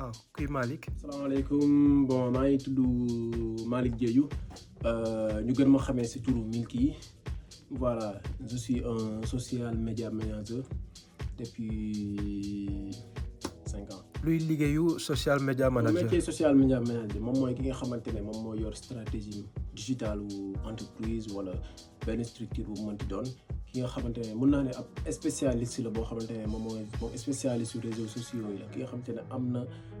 waaw kuy Malick. salaamaaleykum bon maa ngi tudd Malick Diédhiou euh, ñu gën ma xamee si turu Milky voilà je suis un social media manager depuis 5 ans. luy liggéeyu social media manager. métier social media manager moom mooy ki nga xamante ne moom mooy yor stratégie digitale ou entreprise wala benn structure bu mënti doon. ki nga xamante ne mën naa ne ab spécialiste la boo xamante ne moom mooy moom spécialiste réseaux sociaux yi ki nga xamante ne am na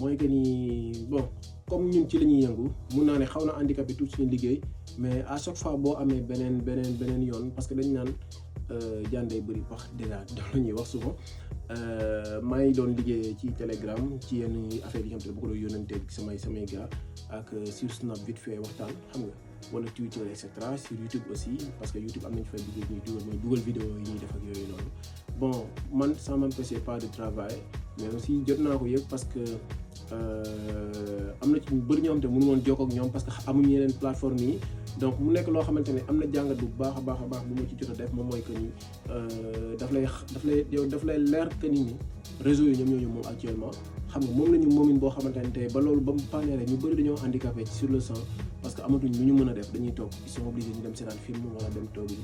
mooy que ni bon comme ñun ci la ñuy yëngu mun naa ne xaw na handicapé tuuti suñu liggéey mais à chaque fois boo amee beneen beneen beneen yoon parce que dañ naan euh, jaan day bëri wax dèjà loolu la ñuy wax souvent euh, maa ngi doon liggéey ci Telegram ci yenn affaire yi nga xam te ne bu ko doon yónnanteeg samay samay gars ak euh, sur Snap vite fait waxtaan xam nga wala Twitter et cetera sur YouTube aussi parce que YouTube am nañ fay liggéey ñuy dugal mooy dugal vidéo yi ñuy def ak yooyu noonu bon man ça m'empêchait pas de travail mais aussi jot naa ko yëpp parce que. Euh, am na ci bu bëri ñoo xam te mënu woon jokk ak ñoom parce que amuñu yeneen plateforme yi donc mu nekk loo xamante ne am na jàngat bu baax a baax a baax bu ma ci jot a def moom mooy que ni euh, daf lay daf lay yow daf lay leer que ni ni réseau yi ñoom ñoo ñu moom actuellement xam nga moom la ñu moomin boo xamante ne tey ba loolu ba mu paanee ñu bëri dañoo handicapé ci sur le sang parce que amatuñ lu ñu mën a def dañuy toog ils sont obligés ñu dem seetaan film wala dem toog yi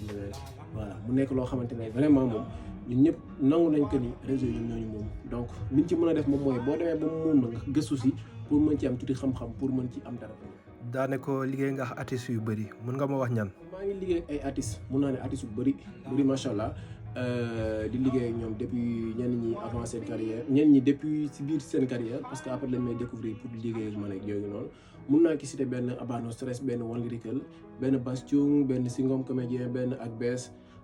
voilà mu nekk loo xamante ne vraiment moom ñun ñëpp nangu nañ que ni réseau yi ñooñu moom donc liñ ci mën a def moom mooy boo demee ba nga gëstu si pour mën ci am tuuti xam-xam pour mën ci am dara daane ko liggéey nga artiste yu bëri mun nga ma wax ñan maa ngi liggéey ay artiste mun naa ne artiste yu bëri bëri macha allah euh, di liggéey ak ñoom depuis ñenn ñi avant seen carrière ñenn ñi depuis si biir seen carrière parce que après lañ may découvrir pour liggéey ak man yooyu noonu mun naa ki cité benn abano stress benn benn bastion benn singom comédien benn ak bees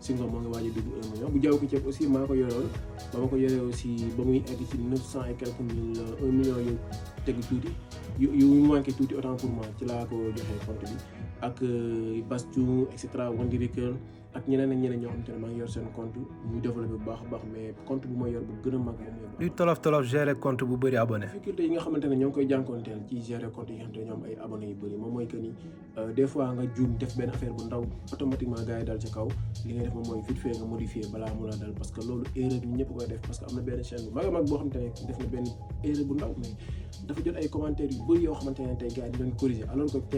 Senghor moo ngi waaj a dugg un million bu jaww ki ceeb aussi maa ko yorewoon nusai ma ko yoree aussi ba muy egg ci neuf cent et quelques mille un million yu teg tuuti yu yu manqué tuuti autant pour moi ci ko compte bi ak et cetera Wandi Rekel ak ñeneen ak ñeneen ñoo xam ne maa yor seen compte ñu développé bu baax baax mais compte bu ma yor bu gën a mag moom mooy. tolof tolof gérer compte bu bëri abonné. difficulté yi nga xamante ñoo koy jànkoonteel ci gérer compte euh, bu ndaw mag boo xamante ne def na benn erreur bu ne tey gars yi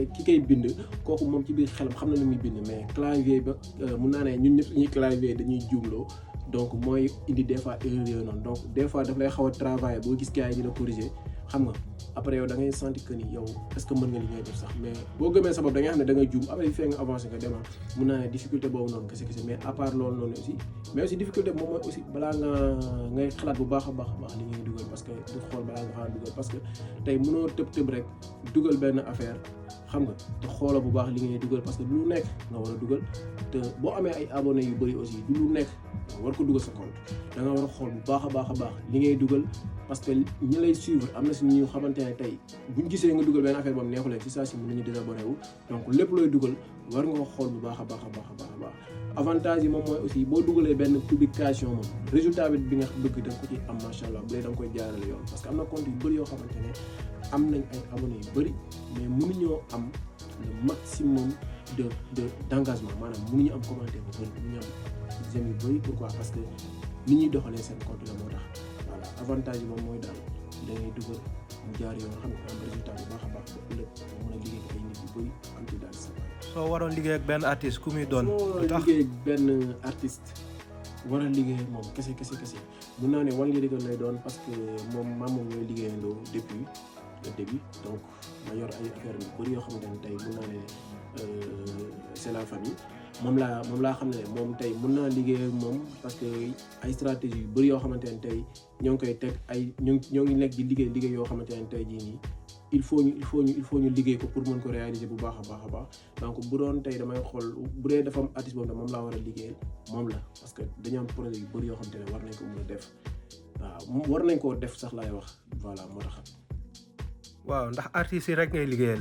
di ki koy bind kooku moom ci biir xelam xam na muy bind mais clavier ba euh, mu naa ñun ñëpp suñuy clavier dañuy juumloo donc mooy indi des fois erreur yooyu noonu donc des fois daf lay xaw a travailler boo gis gars yi dina corriger xam nga après yow da ngay sentir que ni yow est ce que mën nga li ngay def sax mais boo gëmee sa bopp da ngay xam ne da nga juum après fee nga avancé nga demaat mu naa ne difficulté boobu noonu kese kese mais à part loolu noonu aussi mais aussi difficulté moom mooy aussi balaa nga ngay xalaat bu baax a baax baax li ngay dugal parce que du xool balaa nga xalaat dugal parce que tey mënoo tëb tëb rek dugal benn affaire xam nga te xoolal bu baax li ngay dugal parce que lu nekk nga war a dugal te boo amee ay abonné yu bëri aussi du lu nekk war ko dugal sa compte da nga war a xool bu baax a baax a baax li ngay dugal parce que ñi lay suivre am na si ñu xamante ne tey buñ gisee nga dugal benn affaire boobu neexu leen si saa si mën nañu désabonné wu donc lépp looy dugal war nga xool bu baax a baax a baax a a baax avantage yi moom mooy aussi boo dugalee benn publication moom résultat bi bi nga bëgg da nga ko ci am macha allah bu dee da nga koy jaarale yoon parce que am na compte yu bëri yoo xamante ne am nañ ay abonné yu bëri mais am de d' engagement maanaam mënuñu am commentaire bu bëri mënuñu am j'aime yu bëri pourquoi parce que ni ñuy doxalee seen compte la moo tax voilà avantage yi moom mooy daal da ngay mu jaar yoon xam nga am résultat bu baax a baax ba nga mën a liggéey ay nit yu bëri am daal sa soo waroon liggéey ak benn artiste ku muy doon. lu tax soo benn artiste war liggéey moom kese kese kese naa ne wàllu liggéey lay parce que moom maam liggéeyandoo depuis le début donc ma yor ay affaire yu bëri yoo xam ne tey mun naa ne euh, c'est la famille. moom laa moom laa xam ne moom tey mën naa liggéey ak moom parce que ay stratégie yu bëri yoo xamante ne tey ñoo ngi koy teg ay ñoo ñoo ngi nekk di liggéey liggéey yoo xamante ne tey nii il faut ñu il faut ñu liggéey ko pour mën ko réaliser bu baax a baax a baax donc bu doon tey damay xool bu dee dafa am artiste boobu moom laa war a liggéeyal moom la parce que dañu am projet yu bëri yoo xamante ne war nañ ko mën a def waaw war nañ koo def sax lay wax voilà moo tax. waaw ndax artistes yi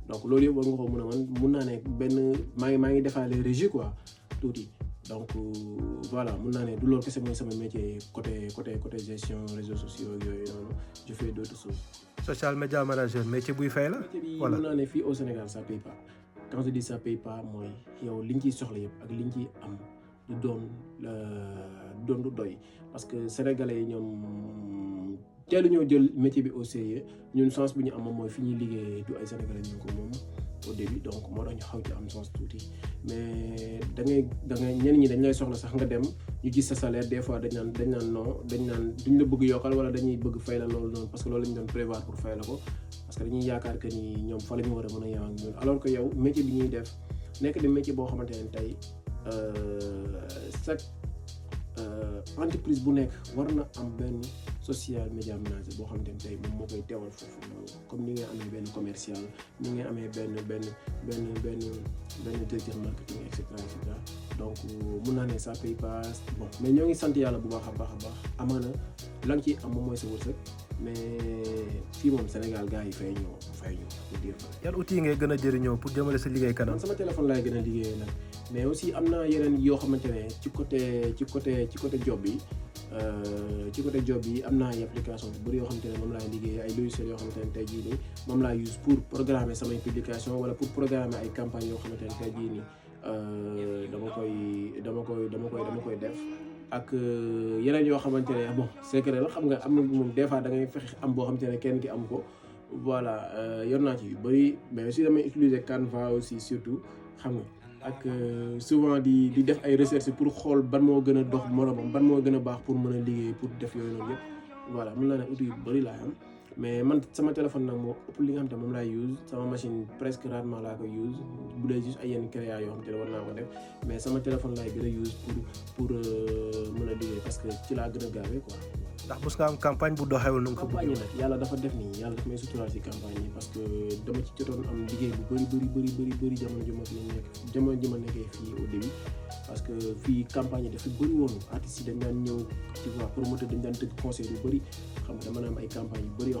donc loolu yëpp war nga ko mën a man mun naa ne benn maa ngi maa ngi defaale régie quoi tuuti donc euh, voilà mun naa ne du loolu kese mooy sama métier côté côté côté gestion réseaux sociaux yooyu noonu je fais d'autres choses. social media manager métier buy fay la. voilà mun naa ne fii au Sénégal ça paye pas quand je dis ça paye pas mooy yow liñ ciy soxla yëpp ak liñ ciy am du doon euh, du doon du doy parce que sénégalais yi ñoom. teelu ñoo jël métier bi au sérieux ñun sens bu ñu am mooy fi ñuy liggéeyee du ay sénégalais ñu ko moom au début donc moo tax ñu xaw ci am sens tuuti mais da ngay da ngay ñen ñi dañ lay soxla sax nga dem ñu gis sa salaire des fois dañ naan dañ naan non dañ naan duñ la bëgg yokkal wala dañuy bëgg fay la loolu noonu parce que loolu lañ doon prévoir pour fay la ko parce que dañuy yaakaar que ni ñoom fa lañu ñu war a mën a yem ak ñun alors que yow métier bi ñuy def nekk di métier boo xamante ne tey euh, chaque euh, entreprise bu nekk war na am benn social media ménager boo xam ne tey moom moo koy teewal foofu comme ni ngay amee benn commercial ni ngay amee benn benn benn benn benn directeur marketing et cetera et cetera donc mun naa ne ça pay pas bon mais ñoo ngi sant yàlla bu baax a baax a baax amaana la nga ciy am moom mooy sa wërsëg mais fii moom Sénégal gars yi fay ñoo fay ñoo pour dire vrai. yan outils yi ngay gën a jëriñoo pour jëmale sa liggéey kanam. sama téléphone laay gën a liggéeyee nag mais aussi am na yeneen yoo xamante ne ci côté ci côté ci côté job bi. Euh, ci côté job yi am na ay application yu bëri yoo xamante ne moom laay liggéey ay logiciels yoo xamante ne tey jii nii moom laa use pour programmer samay publication wala pour programmer ay campagnes yoo xamante ne tey jii nii euh, dama koy dama koy dama koy dama koy def ak euh, yeneen yoo xamante ne bon secret la xam nga am na moom des fois da ngay fexe am boo xam xamante ne kenn ki am ko voilà euh, yor naa ci yu bëri mais aussi damay utiliser Canva aussi surtout xam nga ak euh, souvent di di def ay recherche pour xol ban mo gëna dox morom ban mo gëna bax pour mëna liggéey pour def yoy noonu yépp voilà mën naa ne outil bari la am mais man sama téléphone nak mo upp li nga xam te laay use sama machine presque rarement laa ko use bu dee juste ay yenn créa yoo xam te ne war naa ko def mais sama téléphone laay gën a use pour pour euh, mën a liggéey parce que ci laa gën a gaawee quoi. ndax mos nga am campagne bu doxewul nu nga ko bëgg nag yàlla dafa def nii yàlla daf may suturaal si campagne yi parce que dama ci jotoon am liggéey bu bëri bëri bëri bëri bëri jamono ju ma fi nekk jamono ji ma nekkee fii au début parce que fii campagne dafa bëri woon artistes yi dañ daan ñëw tu vois promoteur dañ daan tëgg conseil yu bëri xam nga dama na am ay campagne yu bëri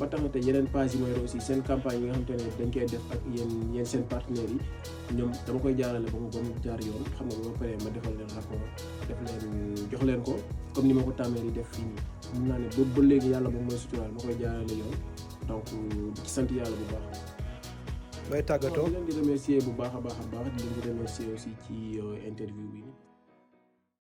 ba tax te yeneen page yi mooy aussi seen campagne yi nga xamante dañ koy def ak yéen yéen seen partenaires yi ñoom dama koy jaarale ba mu ba mu jaar yoon xam nga ba paree ma defal leen rapport def leen jox leen ko comme ni ma ko di def fii nii mun naa ba ma koy jaarale yoon donc ci sant bu baax di remercier bu baax di remercier aussi ci interview bi